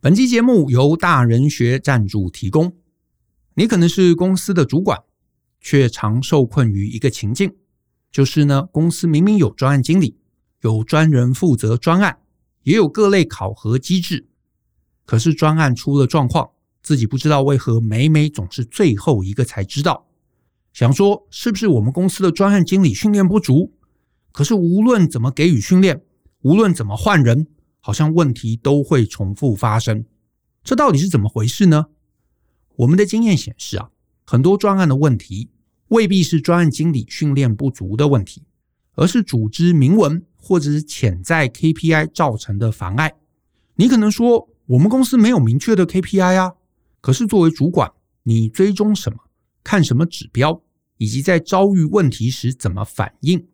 本期节目由大人学赞助提供。你可能是公司的主管，却常受困于一个情境，就是呢，公司明明有专案经理，有专人负责专案，也有各类考核机制，可是专案出了状况，自己不知道为何每每总是最后一个才知道。想说是不是我们公司的专案经理训练不足？可是无论怎么给予训练，无论怎么换人，好像问题都会重复发生。这到底是怎么回事呢？我们的经验显示啊，很多专案的问题未必是专案经理训练不足的问题，而是组织明文或者是潜在 KPI 造成的妨碍。你可能说，我们公司没有明确的 KPI 啊，可是作为主管，你追踪什么？看什么指标？以及在遭遇问题时怎么反应，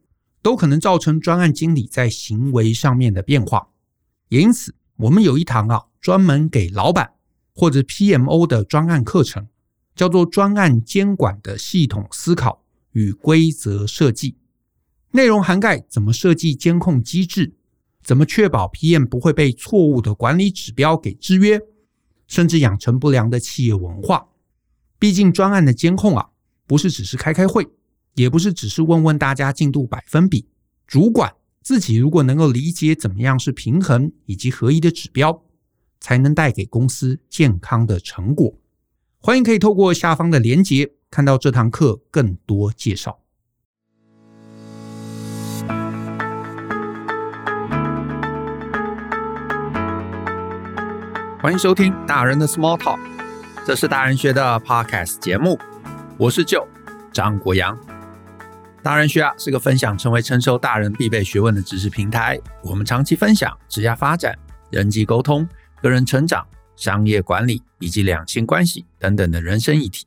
都可能造成专案经理在行为上面的变化。也因此，我们有一堂啊，专门给老板或者 PMO 的专案课程，叫做“专案监管的系统思考与规则设计”。内容涵盖怎么设计监控机制，怎么确保 PM 不会被错误的管理指标给制约，甚至养成不良的企业文化。毕竟，专案的监控啊。不是只是开开会，也不是只是问问大家进度百分比。主管自己如果能够理解怎么样是平衡以及合一的指标，才能带给公司健康的成果。欢迎可以透过下方的连结看到这堂课更多介绍。欢迎收听大人的 Small Talk，这是大人学的 Podcast 节目。我是舅张国阳，大人学啊是个分享成为成熟大人必备学问的知识平台。我们长期分享职业发展、人际沟通、个人成长、商业管理以及两性关系等等的人生议题。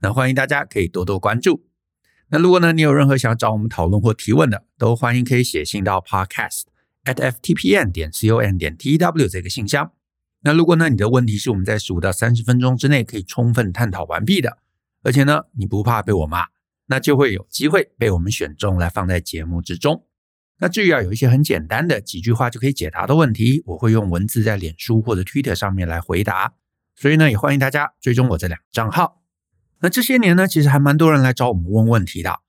那欢迎大家可以多多关注。那如果呢你有任何想找我们讨论或提问的，都欢迎可以写信到 podcast at ftpn 点 com 点 tw 这个信箱。那如果呢你的问题是我们在十五到三十分钟之内可以充分探讨完毕的。而且呢，你不怕被我骂，那就会有机会被我们选中来放在节目之中。那至于啊，有一些很简单的几句话就可以解答的问题，我会用文字在脸书或者 Twitter 上面来回答。所以呢，也欢迎大家追踪我这两个账号。那这些年呢，其实还蛮多人来找我们问问题的。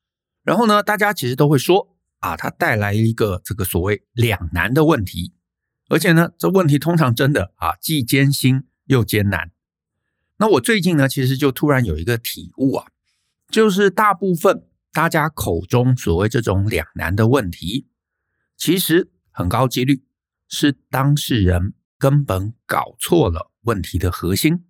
然后呢，大家其实都会说啊，它带来一个这个所谓两难的问题，而且呢，这问题通常真的啊，既艰辛又艰难。那我最近呢，其实就突然有一个体悟啊，就是大部分大家口中所谓这种两难的问题，其实很高几率是当事人根本搞错了问题的核心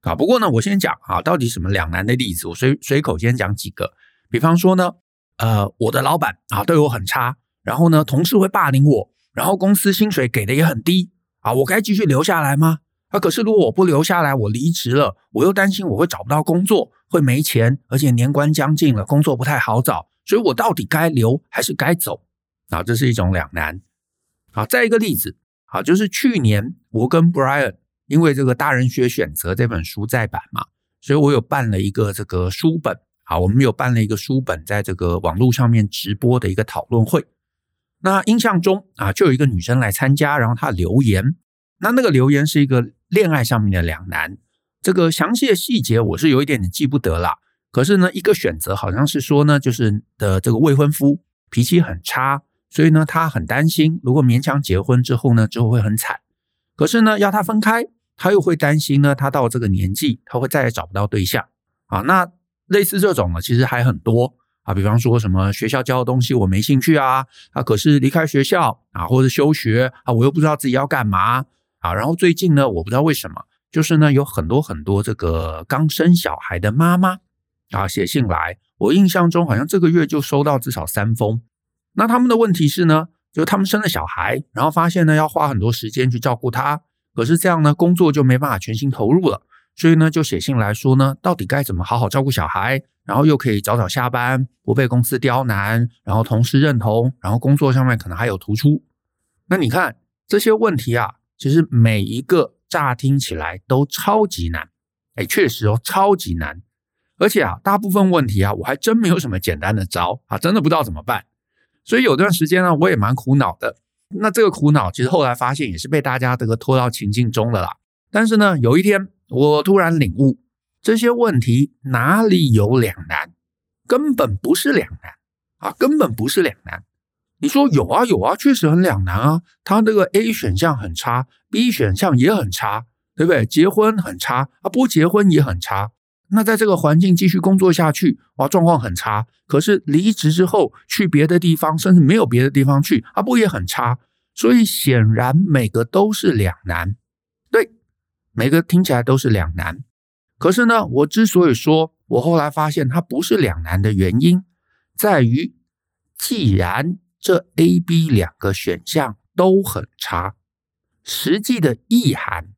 啊。不过呢，我先讲啊，到底什么两难的例子，我随随口先讲几个。比方说呢，呃，我的老板啊对我很差，然后呢，同事会霸凌我，然后公司薪水给的也很低啊，我该继续留下来吗？啊，可是如果我不留下来，我离职了，我又担心我会找不到工作，会没钱，而且年关将近了，工作不太好找，所以我到底该留还是该走？啊，这是一种两难。好，再一个例子，好，就是去年我跟 Brian 因为这个《大人学选择》这本书再版嘛，所以我有办了一个这个书本，好，我们有办了一个书本，在这个网络上面直播的一个讨论会。那印象中啊，就有一个女生来参加，然后她留言，那那个留言是一个。恋爱上面的两难，这个详细的细节我是有一点点记不得了。可是呢，一个选择好像是说呢，就是的这个未婚夫脾气很差，所以呢，他很担心，如果勉强结婚之后呢，之后会很惨。可是呢，要他分开，他又会担心呢，他到这个年纪，他会再也找不到对象啊。那类似这种呢，其实还很多啊。比方说什么学校教的东西我没兴趣啊，啊，可是离开学校啊，或者休学啊，我又不知道自己要干嘛。啊，然后最近呢，我不知道为什么，就是呢，有很多很多这个刚生小孩的妈妈啊写信来，我印象中好像这个月就收到至少三封。那他们的问题是呢，就是他们生了小孩，然后发现呢要花很多时间去照顾他，可是这样呢工作就没办法全心投入了，所以呢就写信来说呢，到底该怎么好好照顾小孩，然后又可以早早下班，不被公司刁难，然后同事认同，然后工作上面可能还有突出。那你看这些问题啊。其实每一个乍听起来都超级难，哎，确实哦，超级难。而且啊，大部分问题啊，我还真没有什么简单的招啊，真的不知道怎么办。所以有段时间呢，我也蛮苦恼的。那这个苦恼，其实后来发现也是被大家这个拖到情境中了啦。但是呢，有一天我突然领悟，这些问题哪里有两难？根本不是两难啊，根本不是两难。你说有啊有啊，确实很两难啊。他那个 A 选项很差，B 选项也很差，对不对？结婚很差啊，不结婚也很差。那在这个环境继续工作下去，哇，状况很差。可是离职之后去别的地方，甚至没有别的地方去，啊，不也很差？所以显然每个都是两难。对每个听起来都是两难，可是呢，我之所以说，我后来发现它不是两难的原因，在于既然这 A、B 两个选项都很差，实际的意涵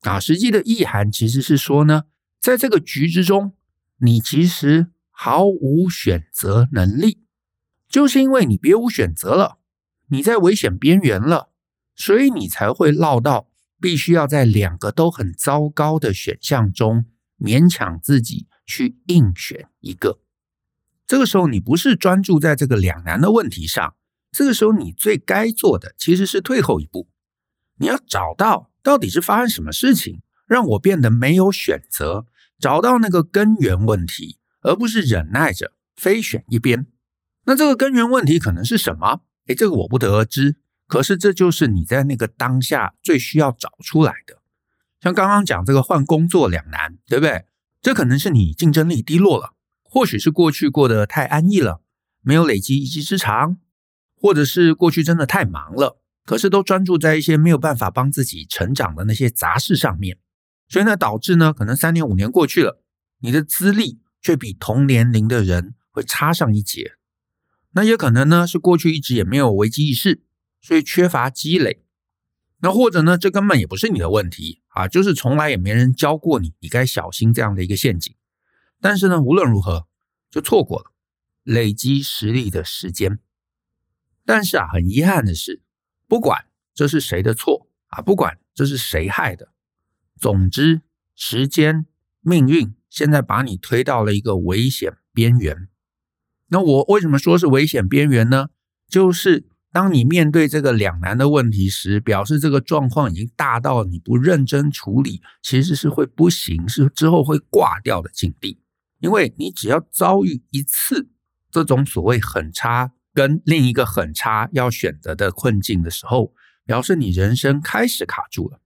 啊，实际的意涵其实是说呢，在这个局之中，你其实毫无选择能力，就是因为你别无选择了，你在危险边缘了，所以你才会落到。必须要在两个都很糟糕的选项中勉强自己去硬选一个。这个时候，你不是专注在这个两难的问题上，这个时候你最该做的其实是退后一步，你要找到到底是发生什么事情让我变得没有选择，找到那个根源问题，而不是忍耐着非选一边。那这个根源问题可能是什么？诶，这个我不得而知。可是这就是你在那个当下最需要找出来的，像刚刚讲这个换工作两难，对不对？这可能是你竞争力低落了，或许是过去过得太安逸了，没有累积一技之长，或者是过去真的太忙了，可是都专注在一些没有办法帮自己成长的那些杂事上面，所以呢，导致呢，可能三年五年过去了，你的资历却比同年龄的人会差上一截。那也可能呢，是过去一直也没有危机意识。所以缺乏积累，那或者呢，这根本也不是你的问题啊，就是从来也没人教过你，你该小心这样的一个陷阱。但是呢，无论如何，就错过了累积实力的时间。但是啊，很遗憾的是，不管这是谁的错啊，不管这是谁害的，总之，时间、命运现在把你推到了一个危险边缘。那我为什么说是危险边缘呢？就是。当你面对这个两难的问题时，表示这个状况已经大到你不认真处理，其实是会不行，是之后会挂掉的境地。因为你只要遭遇一次这种所谓很差跟另一个很差要选择的困境的时候，表示你人生开始卡住了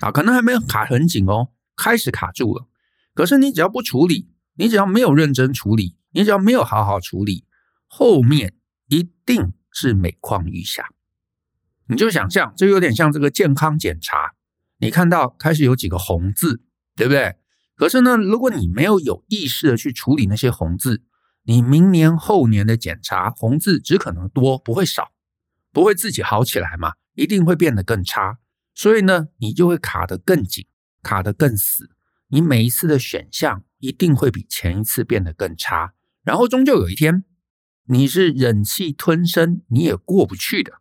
啊，可能还没有卡很紧哦，开始卡住了。可是你只要不处理，你只要没有认真处理，你只要没有好好处理，后面一定。是每况愈下，你就想象，这有点像这个健康检查，你看到开始有几个红字，对不对？可是呢，如果你没有有意识的去处理那些红字，你明年后年的检查红字只可能多，不会少，不会自己好起来嘛，一定会变得更差。所以呢，你就会卡得更紧，卡得更死。你每一次的选项一定会比前一次变得更差，然后终究有一天。你是忍气吞声，你也过不去的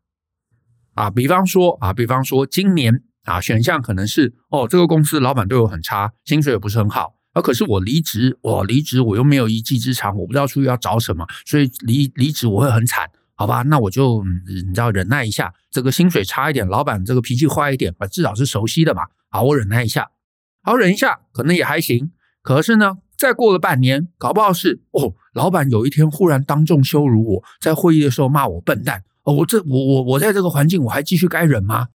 啊！比方说啊，比方说今年啊，选项可能是哦，这个公司老板对我很差，薪水也不是很好，而可是我离职，我离职我又没有一技之长，我不知道出去要找什么，所以离离职我会很惨，好吧？那我就你知道忍耐一下，这个薪水差一点，老板这个脾气坏一点，啊，至少是熟悉的嘛，好，我忍耐一下，好，忍一下，可能也还行，可是呢？再过了半年，搞不好是哦，老板有一天忽然当众羞辱我，在会议的时候骂我笨蛋哦，我这我我我在这个环境我还继续该忍吗？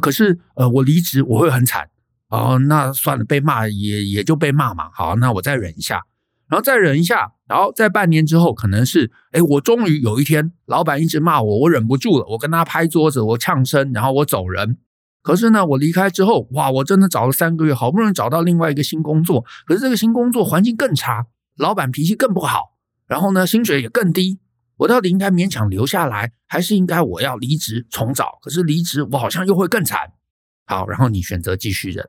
可是呃，我离职我会很惨哦，那算了，被骂也也就被骂嘛，好，那我再忍一下，然后再忍一下，然后在半年之后，可能是诶，我终于有一天，老板一直骂我，我忍不住了，我跟他拍桌子，我呛声，然后我走人。可是呢，我离开之后，哇，我真的找了三个月，好不容易找到另外一个新工作。可是这个新工作环境更差，老板脾气更不好，然后呢，薪水也更低。我到底应该勉强留下来，还是应该我要离职重找？可是离职我好像又会更惨。好，然后你选择继续忍。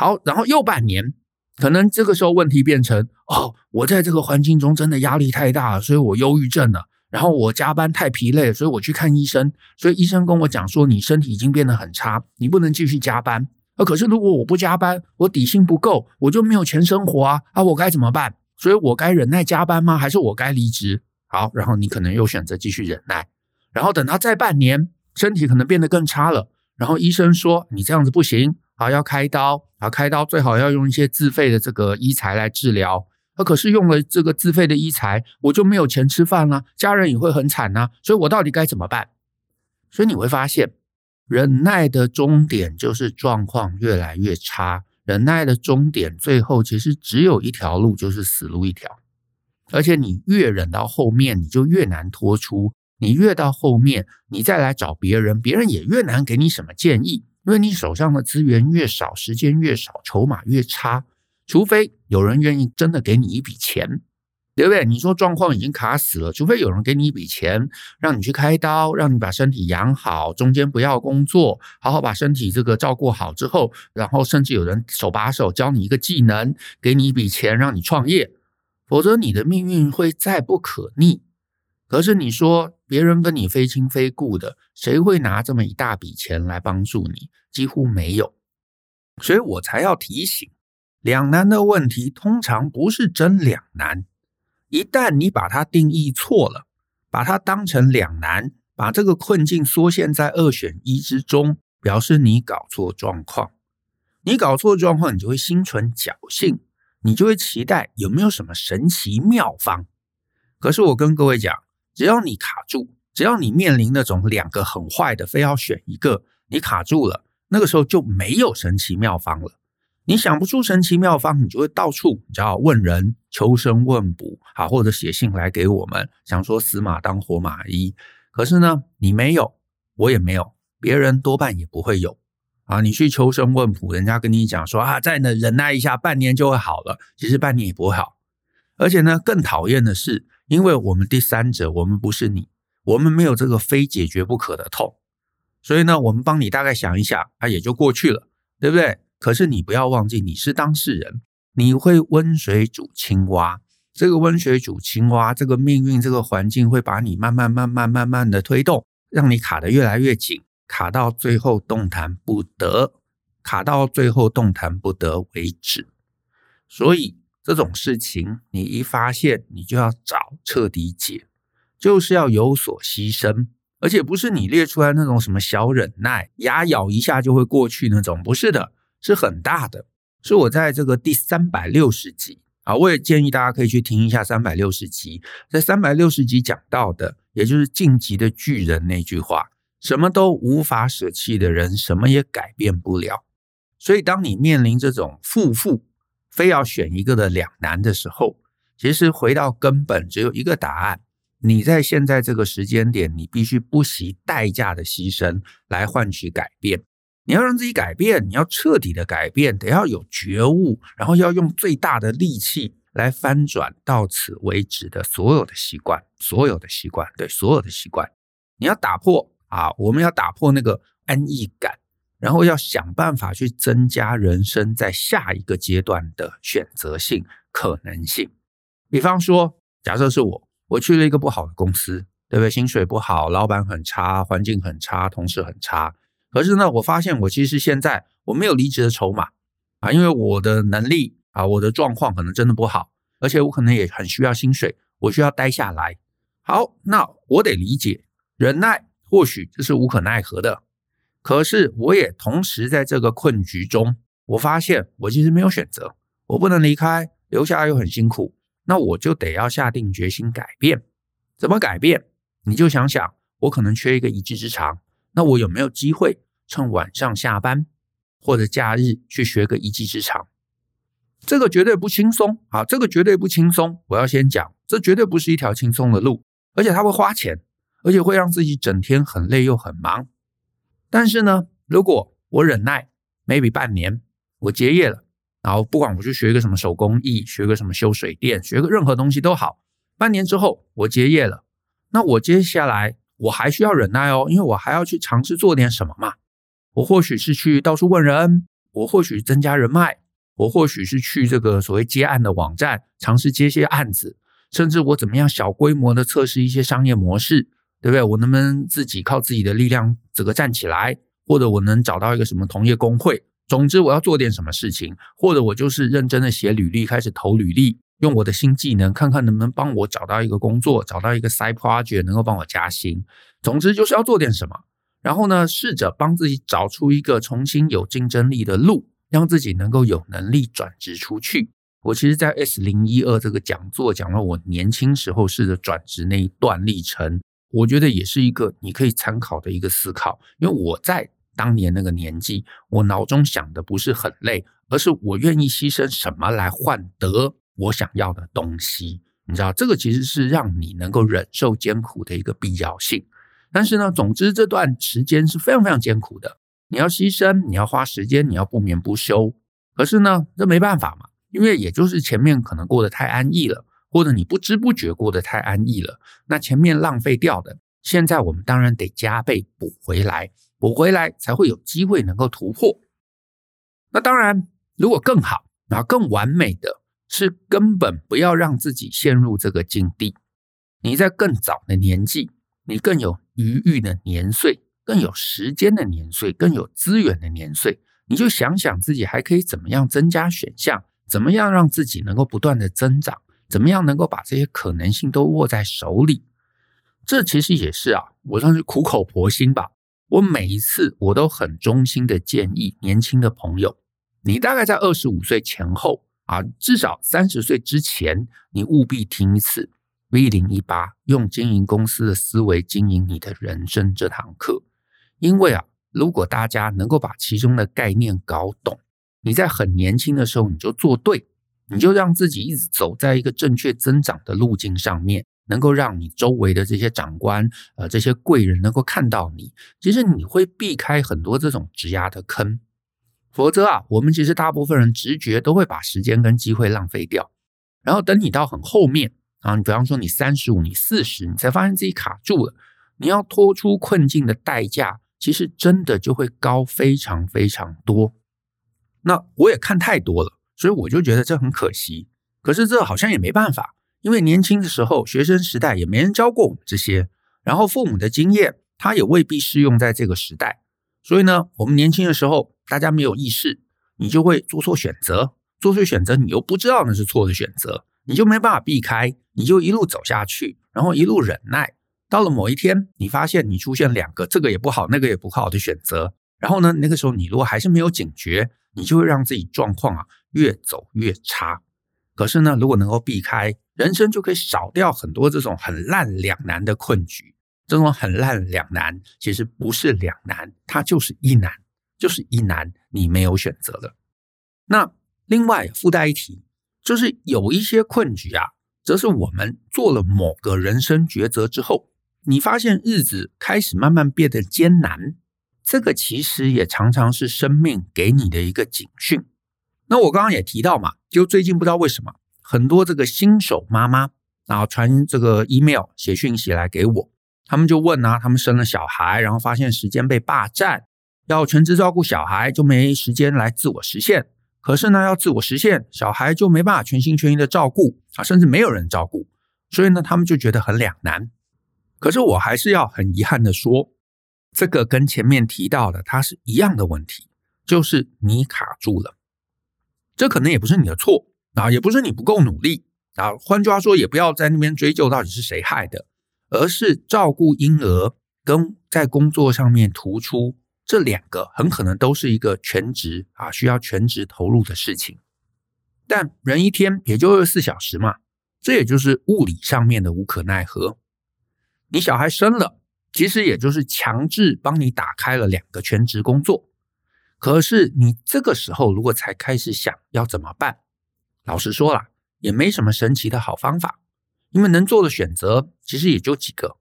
好，然后又半年，可能这个时候问题变成哦，我在这个环境中真的压力太大了，所以我忧郁症了。然后我加班太疲累，所以我去看医生。所以医生跟我讲说，你身体已经变得很差，你不能继续加班。呃，可是如果我不加班，我底薪不够，我就没有钱生活啊！啊，我该怎么办？所以我该忍耐加班吗？还是我该离职？好，然后你可能又选择继续忍耐。然后等到再半年，身体可能变得更差了。然后医生说，你这样子不行啊，要开刀啊，开刀最好要用一些自费的这个医材来治疗。啊，可是用了这个自费的医材，我就没有钱吃饭了，家人也会很惨呐。所以我到底该怎么办？所以你会发现，忍耐的终点就是状况越来越差。忍耐的终点，最后其实只有一条路，就是死路一条。而且你越忍到后面，你就越难脱出。你越到后面，你再来找别人，别人也越难给你什么建议，因为你手上的资源越少，时间越少，筹码越差。除非有人愿意真的给你一笔钱，对不对？你说状况已经卡死了，除非有人给你一笔钱，让你去开刀，让你把身体养好，中间不要工作，好好把身体这个照顾好之后，然后甚至有人手把手教你一个技能，给你一笔钱让你创业，否则你的命运会再不可逆。可是你说别人跟你非亲非故的，谁会拿这么一大笔钱来帮助你？几乎没有，所以我才要提醒，两难的问题通常不是真两难。一旦你把它定义错了，把它当成两难，把这个困境缩限在二选一之中，表示你搞错状况。你搞错状况，你就会心存侥幸，你就会期待有没有什么神奇妙方。可是我跟各位讲。只要你卡住，只要你面临那种两个很坏的，非要选一个，你卡住了，那个时候就没有神奇妙方了。你想不出神奇妙方，你就会到处你知道问人、求神问卜，啊，或者写信来给我们，想说死马当活马医。可是呢，你没有，我也没有，别人多半也不会有啊。你去求神问卜，人家跟你讲说啊，再忍忍耐一下，半年就会好了。其实半年也不会好，而且呢，更讨厌的是。因为我们第三者，我们不是你，我们没有这个非解决不可的痛，所以呢，我们帮你大概想一想，它也就过去了，对不对？可是你不要忘记，你是当事人，你会温水煮青蛙，这个温水煮青蛙，这个命运，这个环境会把你慢慢、慢慢、慢慢的推动，让你卡得越来越紧，卡到最后动弹不得，卡到最后动弹不得为止，所以。这种事情，你一发现，你就要找彻底解，就是要有所牺牲，而且不是你列出来那种什么小忍耐，牙咬一下就会过去那种，不是的，是很大的。是我在这个第三百六十集啊，我也建议大家可以去听一下三百六十集，在三百六十集讲到的，也就是晋级的巨人那句话：什么都无法舍弃的人，什么也改变不了。所以，当你面临这种负负。非要选一个的两难的时候，其实回到根本只有一个答案：你在现在这个时间点，你必须不惜代价的牺牲来换取改变。你要让自己改变，你要彻底的改变，得要有觉悟，然后要用最大的力气来翻转到此为止的所有的习惯，所有的习惯，对，所有的习惯，你要打破啊！我们要打破那个安逸感。然后要想办法去增加人生在下一个阶段的选择性可能性。比方说，假设是我，我去了一个不好的公司，对不对？薪水不好，老板很差，环境很差，同事很差。可是呢，我发现我其实现在我没有离职的筹码啊，因为我的能力啊，我的状况可能真的不好，而且我可能也很需要薪水，我需要待下来。好，那我得理解，忍耐，或许这是无可奈何的。可是，我也同时在这个困局中，我发现我其实没有选择，我不能离开，留下来又很辛苦，那我就得要下定决心改变。怎么改变？你就想想，我可能缺一个一技之长，那我有没有机会趁晚上下班或者假日去学个一技之长？这个绝对不轻松啊！这个绝对不轻松。我要先讲，这绝对不是一条轻松的路，而且它会花钱，而且会让自己整天很累又很忙。但是呢，如果我忍耐，maybe 半年，我结业了，然后不管我去学一个什么手工艺，学个什么修水电，学个任何东西都好，半年之后我结业了，那我接下来我还需要忍耐哦，因为我还要去尝试做点什么嘛。我或许是去到处问人，我或许增加人脉，我或许是去这个所谓接案的网站尝试接些案子，甚至我怎么样小规模的测试一些商业模式。对不对？我能不能自己靠自己的力量这个站起来？或者我能找到一个什么同业公会？总之我要做点什么事情，或者我就是认真的写履历，开始投履历，用我的新技能，看看能不能帮我找到一个工作，找到一个 side project 能够帮我加薪。总之就是要做点什么，然后呢，试着帮自己找出一个重新有竞争力的路，让自己能够有能力转职出去。我其实，在 S 零一二这个讲座讲了我年轻时候试着转职那一段历程，我觉得也是一个你可以参考的一个思考。因为我在当年那个年纪，我脑中想的不是很累，而是我愿意牺牲什么来换得我想要的东西。你知道，这个其实是让你能够忍受艰苦的一个必要性。但是呢，总之这段时间是非常非常艰苦的，你要牺牲，你要花时间，你要不眠不休。可是呢，这没办法嘛，因为也就是前面可能过得太安逸了，或者你不知不觉过得太安逸了，那前面浪费掉的，现在我们当然得加倍补回来。补回来才会有机会能够突破。那当然，如果更好，然后更完美的是根本不要让自己陷入这个境地。你在更早的年纪，你更有余裕的年岁，更有时间的年岁，更有资源的年岁，你就想想自己还可以怎么样增加选项，怎么样让自己能够不断的增长，怎么样能够把这些可能性都握在手里。这其实也是啊，我算是苦口婆心吧。我每一次我都很衷心的建议年轻的朋友，你大概在二十五岁前后啊，至少三十岁之前，你务必听一次 V 零一八用经营公司的思维经营你的人生这堂课。因为啊，如果大家能够把其中的概念搞懂，你在很年轻的时候你就做对，你就让自己一直走在一个正确增长的路径上面。能够让你周围的这些长官，呃，这些贵人能够看到你，其实你会避开很多这种职涯的坑。否则啊，我们其实大部分人直觉都会把时间跟机会浪费掉，然后等你到很后面啊，你比方说你三十五、你四十，你才发现自己卡住了，你要脱出困境的代价，其实真的就会高非常非常多。那我也看太多了，所以我就觉得这很可惜。可是这好像也没办法。因为年轻的时候，学生时代也没人教过我们这些，然后父母的经验，他也未必适用在这个时代。所以呢，我们年轻的时候，大家没有意识，你就会做错选择，做错选择，你又不知道那是错的选择，你就没办法避开，你就一路走下去，然后一路忍耐，到了某一天，你发现你出现两个这个也不好，那个也不好的选择，然后呢，那个时候你如果还是没有警觉，你就会让自己状况啊越走越差。可是呢，如果能够避开，人生就可以少掉很多这种很烂两难的困局。这种很烂两难，其实不是两难，它就是一难，就是一难，你没有选择了。那另外附带一提，就是有一些困局啊，则是我们做了某个人生抉择之后，你发现日子开始慢慢变得艰难。这个其实也常常是生命给你的一个警讯。那我刚刚也提到嘛，就最近不知道为什么，很多这个新手妈妈然后传这个 email 写讯息来给我，他们就问啊，他们生了小孩，然后发现时间被霸占，要全职照顾小孩就没时间来自我实现。可是呢，要自我实现，小孩就没办法全心全意的照顾啊，甚至没有人照顾，所以呢，他们就觉得很两难。可是我还是要很遗憾的说，这个跟前面提到的它是一样的问题，就是你卡住了。这可能也不是你的错啊，也不是你不够努力啊。换句话说，也不要在那边追究到底是谁害的，而是照顾婴儿跟在工作上面突出这两个，很可能都是一个全职啊，需要全职投入的事情。但人一天也就二十四小时嘛，这也就是物理上面的无可奈何。你小孩生了，其实也就是强制帮你打开了两个全职工作。可是你这个时候如果才开始想要怎么办，老实说啦，也没什么神奇的好方法，因为能做的选择其实也就几个。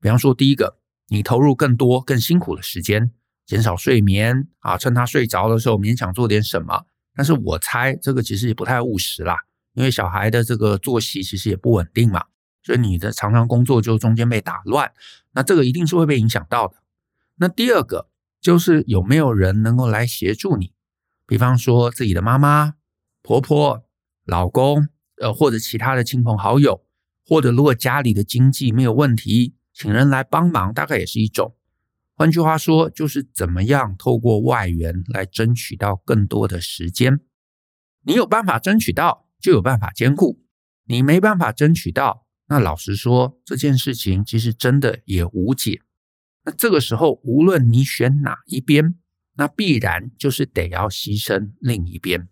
比方说，第一个，你投入更多更辛苦的时间，减少睡眠啊，趁他睡着的时候勉强做点什么。但是我猜这个其实也不太务实啦，因为小孩的这个作息其实也不稳定嘛，所以你的常常工作就中间被打乱，那这个一定是会被影响到的。那第二个。就是有没有人能够来协助你，比方说自己的妈妈、婆婆、老公，呃，或者其他的亲朋好友，或者如果家里的经济没有问题，请人来帮忙，大概也是一种。换句话说，就是怎么样透过外援来争取到更多的时间。你有办法争取到，就有办法兼顾；你没办法争取到，那老实说，这件事情其实真的也无解。那这个时候，无论你选哪一边，那必然就是得要牺牲另一边。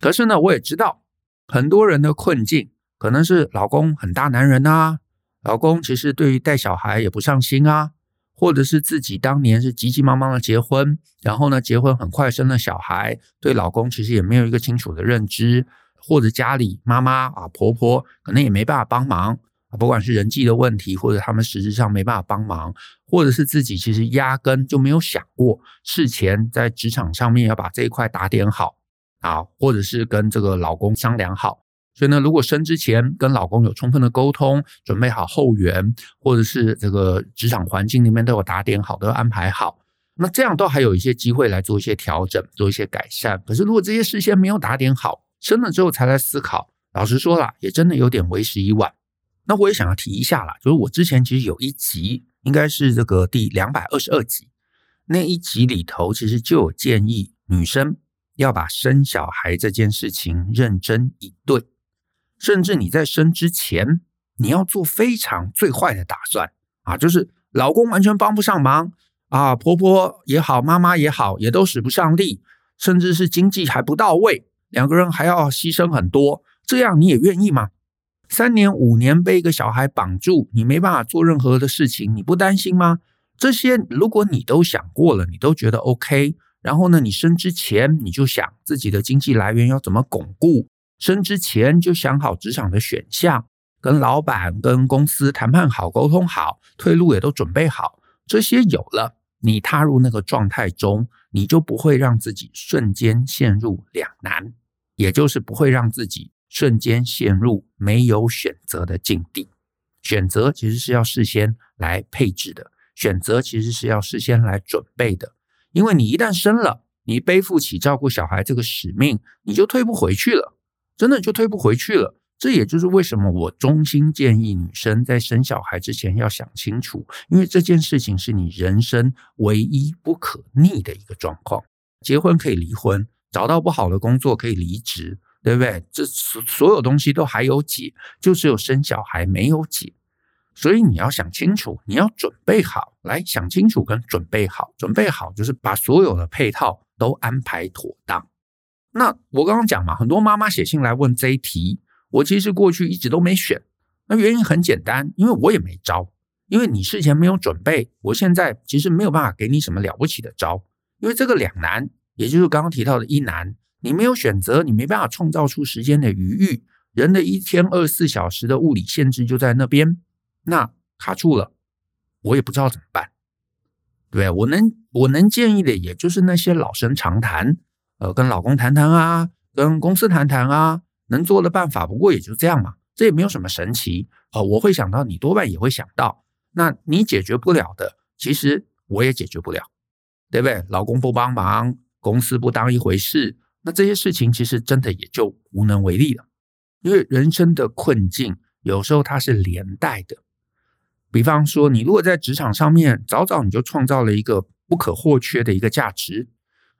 可是呢，我也知道很多人的困境，可能是老公很大男人啊，老公其实对于带小孩也不上心啊，或者是自己当年是急急忙忙的结婚，然后呢，结婚很快生了小孩，对老公其实也没有一个清楚的认知，或者家里妈妈啊婆婆可能也没办法帮忙。不管是人际的问题，或者他们实质上没办法帮忙，或者是自己其实压根就没有想过事前在职场上面要把这一块打点好啊，或者是跟这个老公商量好。所以呢，如果生之前跟老公有充分的沟通，准备好后援，或者是这个职场环境里面都有打点好，都安排好，那这样都还有一些机会来做一些调整，做一些改善。可是如果这些事先没有打点好，生了之后才来思考，老实说啦，也真的有点为时已晚。那我也想要提一下啦，就是我之前其实有一集，应该是这个第两百二十二集，那一集里头其实就有建议女生要把生小孩这件事情认真以对，甚至你在生之前，你要做非常最坏的打算啊，就是老公完全帮不上忙啊，婆婆也好，妈妈也好，也都使不上力，甚至是经济还不到位，两个人还要牺牲很多，这样你也愿意吗？三年五年被一个小孩绑住，你没办法做任何的事情，你不担心吗？这些如果你都想过了，你都觉得 OK，然后呢，你生之前你就想自己的经济来源要怎么巩固，生之前就想好职场的选项，跟老板跟公司谈判好，沟通好，退路也都准备好，这些有了，你踏入那个状态中，你就不会让自己瞬间陷入两难，也就是不会让自己。瞬间陷入没有选择的境地，选择其实是要事先来配置的，选择其实是要事先来准备的。因为你一旦生了，你背负起照顾小孩这个使命，你就退不回去了，真的就退不回去了。这也就是为什么我衷心建议女生在生小孩之前要想清楚，因为这件事情是你人生唯一不可逆的一个状况。结婚可以离婚，找到不好的工作可以离职。对不对？这所所有东西都还有解，就只有生小孩没有解。所以你要想清楚，你要准备好，来想清楚跟准备好。准备好就是把所有的配套都安排妥当。那我刚刚讲嘛，很多妈妈写信来问这一题，我其实过去一直都没选。那原因很简单，因为我也没招，因为你事前没有准备，我现在其实没有办法给你什么了不起的招。因为这个两难，也就是刚刚提到的一难。你没有选择，你没办法创造出时间的余裕。人的一天二十四小时的物理限制就在那边，那卡住了，我也不知道怎么办。对，我能我能建议的，也就是那些老生常谈，呃，跟老公谈谈啊，跟公司谈谈啊，能做的办法，不过也就这样嘛，这也没有什么神奇。呃，我会想到，你多半也会想到，那你解决不了的，其实我也解决不了，对不对？老公不帮忙，公司不当一回事。那这些事情其实真的也就无能为力了，因为人生的困境有时候它是连带的。比方说，你如果在职场上面早早你就创造了一个不可或缺的一个价值，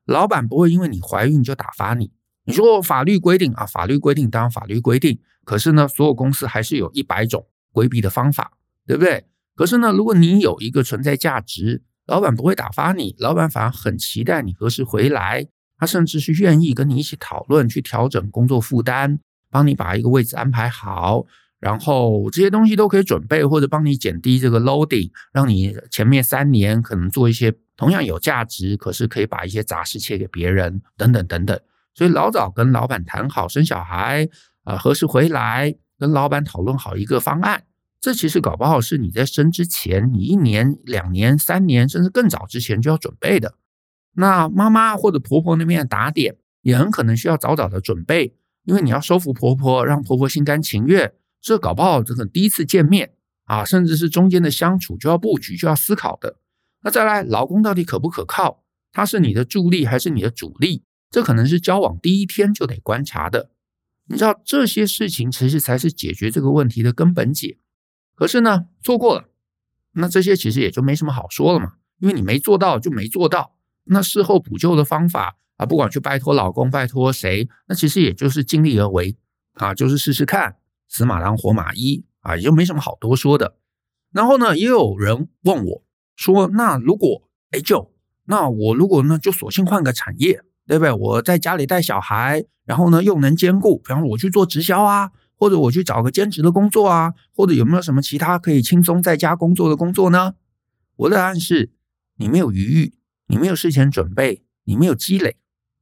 老板不会因为你怀孕就打发你。你说法律规定啊，法律规定当然法律规定，可是呢，所有公司还是有一百种规避的方法，对不对？可是呢，如果你有一个存在价值，老板不会打发你，老板反而很期待你何时回来。他甚至是愿意跟你一起讨论，去调整工作负担，帮你把一个位置安排好，然后这些东西都可以准备，或者帮你减低这个 loading，让你前面三年可能做一些同样有价值，可是可以把一些杂事切给别人，等等等等。所以老早跟老板谈好生小孩，啊，何时回来，跟老板讨论好一个方案，这其实搞不好是你在生之前，你一年、两年、三年，甚至更早之前就要准备的。那妈妈或者婆婆那边的打点也很可能需要早早的准备，因为你要说服婆婆，让婆婆心甘情愿。这搞不好这个第一次见面啊，甚至是中间的相处就要布局，就要思考的。那再来，老公到底可不可靠？他是你的助力还是你的主力？这可能是交往第一天就得观察的。你知道这些事情其实才是解决这个问题的根本解。可是呢，错过了，那这些其实也就没什么好说了嘛，因为你没做到就没做到。那事后补救的方法啊，不管去拜托老公，拜托谁，那其实也就是尽力而为啊，就是试试看，死马当活马医啊，也就没什么好多说的。然后呢，也有人问我说，那如果哎就那我如果呢就索性换个产业，对不对？我在家里带小孩，然后呢又能兼顾，比方说我去做直销啊，或者我去找个兼职的工作啊，或者有没有什么其他可以轻松在家工作的工作呢？我的答案是，你没有余裕，你没有事前准备，你没有积累，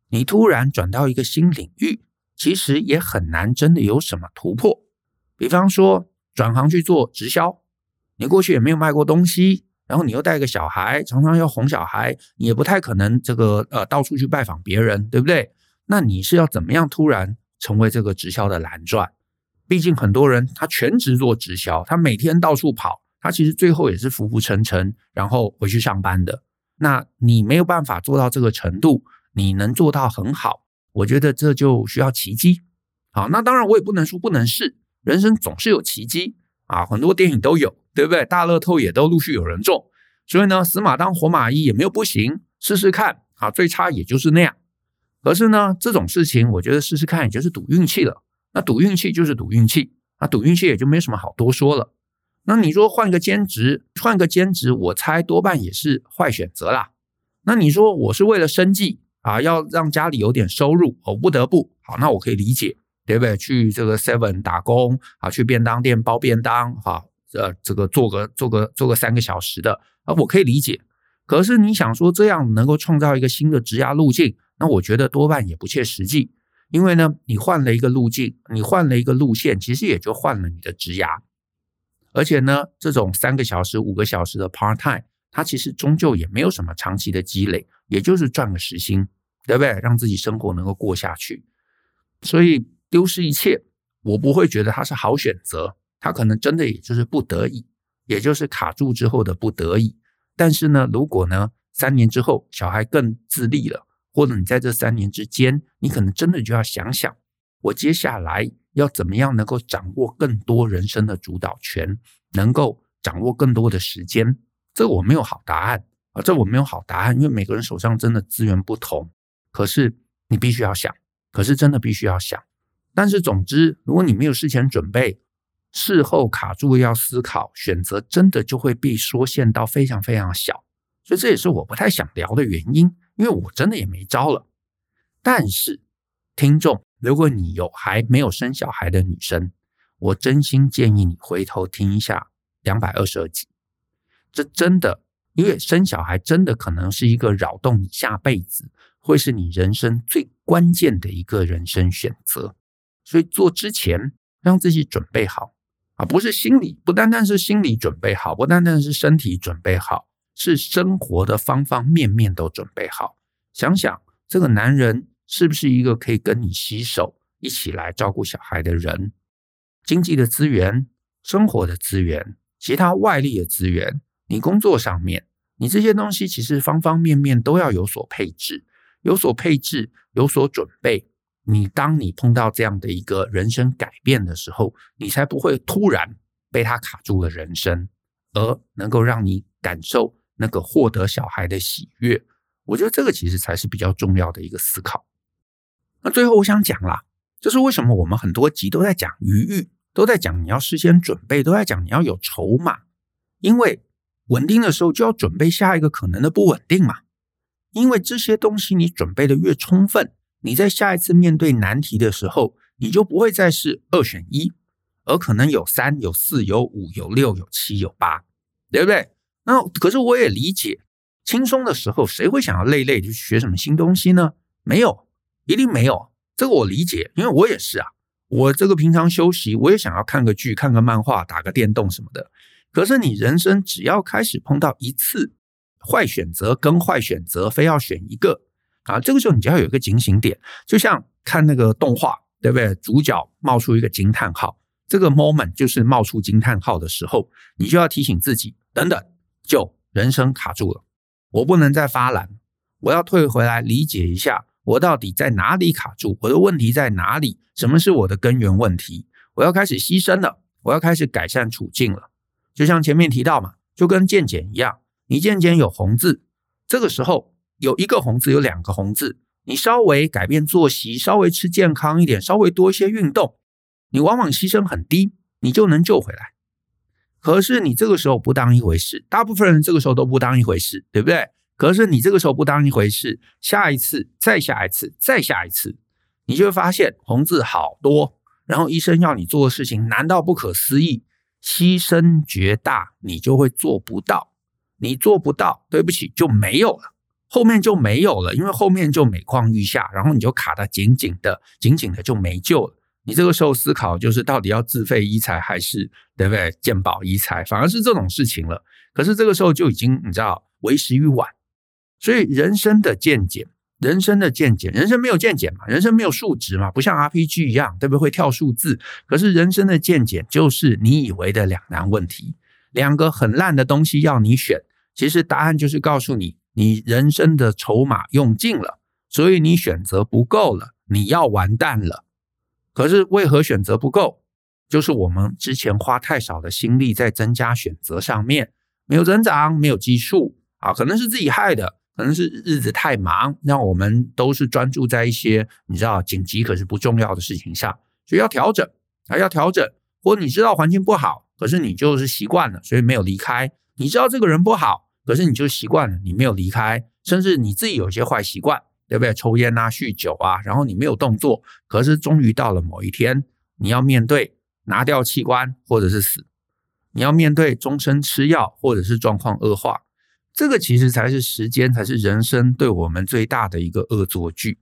你突然转到一个新领域，其实也很难真的有什么突破。比方说转行去做直销。你过去也没有卖过东西，然后你又带个小孩，常常要哄小孩，你也不太可能这个呃到处去拜访别人，对不对？那你是要怎么样突然成为这个直销的蓝钻？毕竟很多人他全职做直销，他每天到处跑，他其实最后也是浮浮沉沉，然后回去上班的。那你没有办法做到这个程度，你能做到很好，我觉得这就需要奇迹。好，那当然我也不能说不能试，人生总是有奇迹啊，很多电影都有。对不对？大乐透也都陆续有人中，所以呢，死马当活马医也没有不行，试试看啊，最差也就是那样。可是呢，这种事情我觉得试试看也就是赌运气了。那赌运气就是赌运气，那赌运气也就没什么好多说了。那你说换个兼职，换个兼职，我猜多半也是坏选择啦。那你说我是为了生计啊，要让家里有点收入，我不得不好，那我可以理解，对不对？去这个 Seven 打工啊，去便当店包便当，哈。呃，这个做个做个做个三个小时的啊，我可以理解。可是你想说这样能够创造一个新的职涯路径，那我觉得多半也不切实际。因为呢，你换了一个路径，你换了一个路线，其实也就换了你的职涯。而且呢，这种三个小时、五个小时的 part time，它其实终究也没有什么长期的积累，也就是赚个时薪，对不对？让自己生活能够过下去。所以丢失一切，我不会觉得它是好选择。他可能真的也就是不得已，也就是卡住之后的不得已。但是呢，如果呢，三年之后小孩更自立了，或者你在这三年之间，你可能真的就要想想，我接下来要怎么样能够掌握更多人生的主导权，能够掌握更多的时间。这我没有好答案啊，这我没有好答案，因为每个人手上真的资源不同。可是你必须要想，可是真的必须要想。但是总之，如果你没有事前准备，事后卡住要思考，选择真的就会被缩限到非常非常小，所以这也是我不太想聊的原因，因为我真的也没招了。但是，听众，如果你有还没有生小孩的女生，我真心建议你回头听一下两百二十二集。这真的，因为生小孩真的可能是一个扰动你下辈子，会是你人生最关键的一个人生选择，所以做之前让自己准备好。啊，不是心理，不单单是心理准备好，不单单是身体准备好，是生活的方方面面都准备好。想想这个男人是不是一个可以跟你携手一起来照顾小孩的人？经济的资源、生活的资源、其他外力的资源，你工作上面，你这些东西其实方方面面都要有所配置，有所配置，有所准备。你当你碰到这样的一个人生改变的时候，你才不会突然被他卡住了人生，而能够让你感受那个获得小孩的喜悦。我觉得这个其实才是比较重要的一个思考。那最后我想讲啦，就是为什么我们很多集都在讲余裕，都在讲你要事先准备，都在讲你要有筹码，因为稳定的时候就要准备下一个可能的不稳定嘛。因为这些东西你准备的越充分。你在下一次面对难题的时候，你就不会再是二选一，而可能有三、有四、有五、有六、有七、有八，对不对？那可是我也理解，轻松的时候谁会想要累累去学什么新东西呢？没有，一定没有。这个我理解，因为我也是啊。我这个平常休息，我也想要看个剧、看个漫画、打个电动什么的。可是你人生只要开始碰到一次坏选择跟坏选择，非要选一个。啊，这个时候你就要有一个警醒点，就像看那个动画，对不对？主角冒出一个惊叹号，这个 moment 就是冒出惊叹号的时候，你就要提醒自己，等等，就人生卡住了，我不能再发懒，我要退回来理解一下，我到底在哪里卡住，我的问题在哪里？什么是我的根源问题？我要开始牺牲了，我要开始改善处境了。就像前面提到嘛，就跟健检一样，你健检有红字，这个时候。有一个红字，有两个红字。你稍微改变作息，稍微吃健康一点，稍微多一些运动，你往往牺牲很低，你就能救回来。可是你这个时候不当一回事，大部分人这个时候都不当一回事，对不对？可是你这个时候不当一回事，下一次、再下一次、再下一次，你就会发现红字好多，然后医生要你做的事情难到不可思议，牺牲绝大，你就会做不到。你做不到，对不起，就没有了，后面就没有了，因为后面就每况愈下，然后你就卡得紧紧的，紧紧的就没救了。你这个时候思考就是到底要自费医材还是对不对？健保医材，反而是这种事情了。可是这个时候就已经你知道为时已晚。所以人生的见解，人生的见解，人生没有见解嘛，人生没有数值嘛，不像 RPG 一样对不对？会跳数字。可是人生的见解就是你以为的两难问题，两个很烂的东西要你选，其实答案就是告诉你，你人生的筹码用尽了，所以你选择不够了，你要完蛋了。可是为何选择不够？就是我们之前花太少的心力在增加选择上面，没有增长，没有基数啊，可能是自己害的，可能是日子太忙，让我们都是专注在一些你知道紧急可是不重要的事情上，所以要调整啊，要调整。或你知道环境不好，可是你就是习惯了，所以没有离开。你知道这个人不好，可是你就习惯了，你没有离开，甚至你自己有些坏习惯。对不对？抽烟啊，酗酒啊，然后你没有动作，可是终于到了某一天，你要面对拿掉器官或者是死，你要面对终身吃药或者是状况恶化，这个其实才是时间，才是人生对我们最大的一个恶作剧。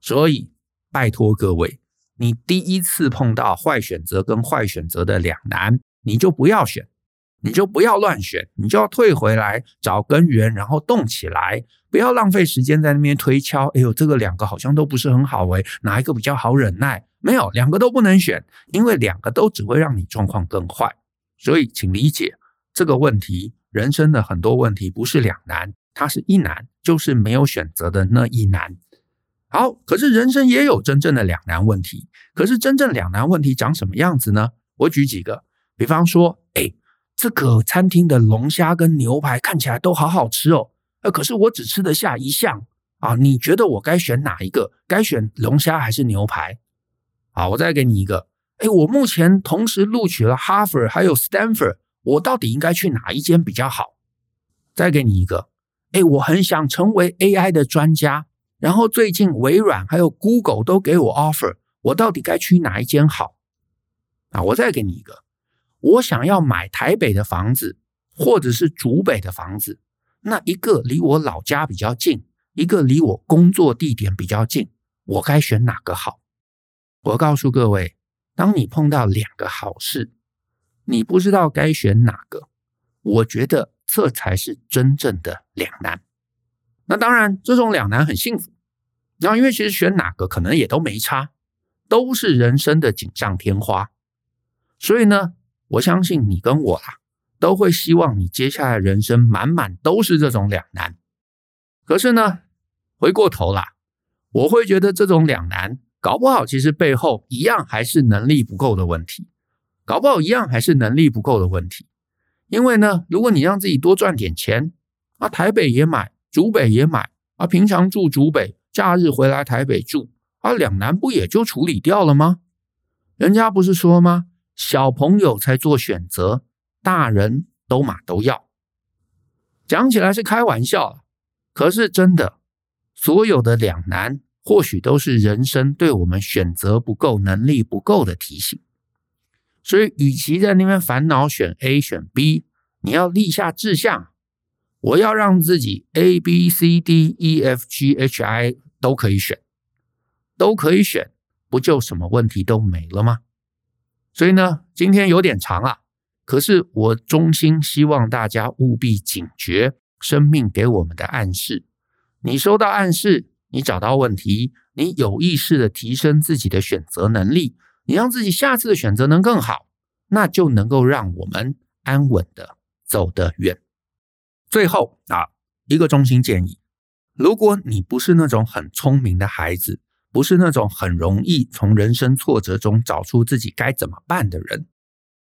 所以拜托各位，你第一次碰到坏选择跟坏选择的两难，你就不要选。你就不要乱选，你就要退回来找根源，然后动起来，不要浪费时间在那边推敲。哎呦，这个两个好像都不是很好诶，哪一个比较好忍耐？没有，两个都不能选，因为两个都只会让你状况更坏。所以，请理解这个问题，人生的很多问题不是两难，它是一难，就是没有选择的那一难。好，可是人生也有真正的两难问题。可是真正两难问题长什么样子呢？我举几个，比方说，哎。这个餐厅的龙虾跟牛排看起来都好好吃哦，呃，可是我只吃得下一项啊，你觉得我该选哪一个？该选龙虾还是牛排？好，我再给你一个，哎，我目前同时录取了哈佛还有 Stanford，我到底应该去哪一间比较好？再给你一个，哎，我很想成为 AI 的专家，然后最近微软还有 Google 都给我 offer，我到底该去哪一间好？啊，我再给你一个。我想要买台北的房子，或者是竹北的房子，那一个离我老家比较近，一个离我工作地点比较近，我该选哪个好？我告诉各位，当你碰到两个好事，你不知道该选哪个，我觉得这才是真正的两难。那当然，这种两难很幸福，然后因为其实选哪个可能也都没差，都是人生的锦上添花，所以呢。我相信你跟我啊，都会希望你接下来人生满满都是这种两难。可是呢，回过头啦，我会觉得这种两难，搞不好其实背后一样还是能力不够的问题，搞不好一样还是能力不够的问题。因为呢，如果你让自己多赚点钱，啊，台北也买，竹北也买，啊，平常住竹北，假日回来台北住，啊，两难不也就处理掉了吗？人家不是说吗？小朋友才做选择，大人都嘛都要。讲起来是开玩笑，可是真的，所有的两难或许都是人生对我们选择不够、能力不够的提醒。所以，与其在那边烦恼选 A 选 B，你要立下志向，我要让自己 A B C D E F G H I 都可以选，都可以选，不就什么问题都没了吗？所以呢，今天有点长啊，可是我衷心希望大家务必警觉生命给我们的暗示。你收到暗示，你找到问题，你有意识的提升自己的选择能力，你让自己下次的选择能更好，那就能够让我们安稳的走得远。最后啊，一个中心建议：如果你不是那种很聪明的孩子，不是那种很容易从人生挫折中找出自己该怎么办的人。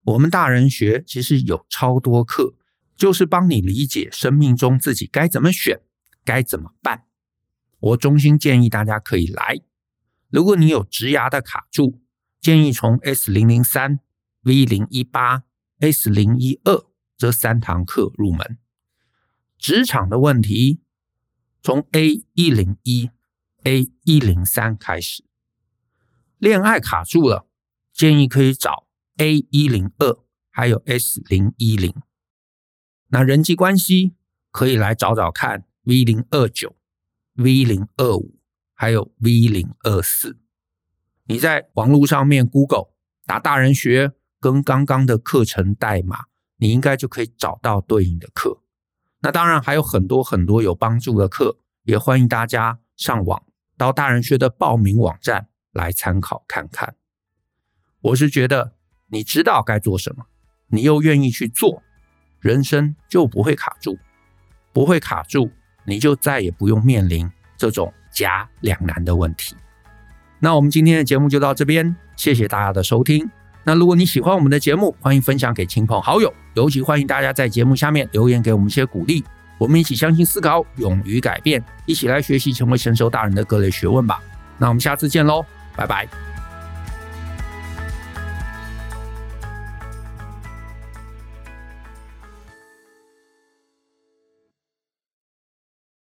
我们大人学其实有超多课，就是帮你理解生命中自己该怎么选，该怎么办。我衷心建议大家可以来。如果你有职涯的卡住，建议从 S 零零三、V 零一八、S 零一二这三堂课入门。职场的问题，从 A 一零一、A 一零三开始。恋爱卡住了，建议可以找 A 一零二，还有 S 零一零。那人际关系可以来找找看 V 零二九、V 零二五，还有 V 零二四。你在网络上面 Google 打大人学跟刚刚的课程代码，你应该就可以找到对应的课。那当然还有很多很多有帮助的课，也欢迎大家上网到大人学的报名网站来参考看看。我是觉得你知道该做什么，你又愿意去做，人生就不会卡住，不会卡住，你就再也不用面临这种夹两难的问题。那我们今天的节目就到这边，谢谢大家的收听。那如果你喜欢我们的节目，欢迎分享给亲朋好友，尤其欢迎大家在节目下面留言给我们一些鼓励。我们一起相信思考，勇于改变，一起来学习成为神兽大人的各类学问吧。那我们下次见喽，拜拜。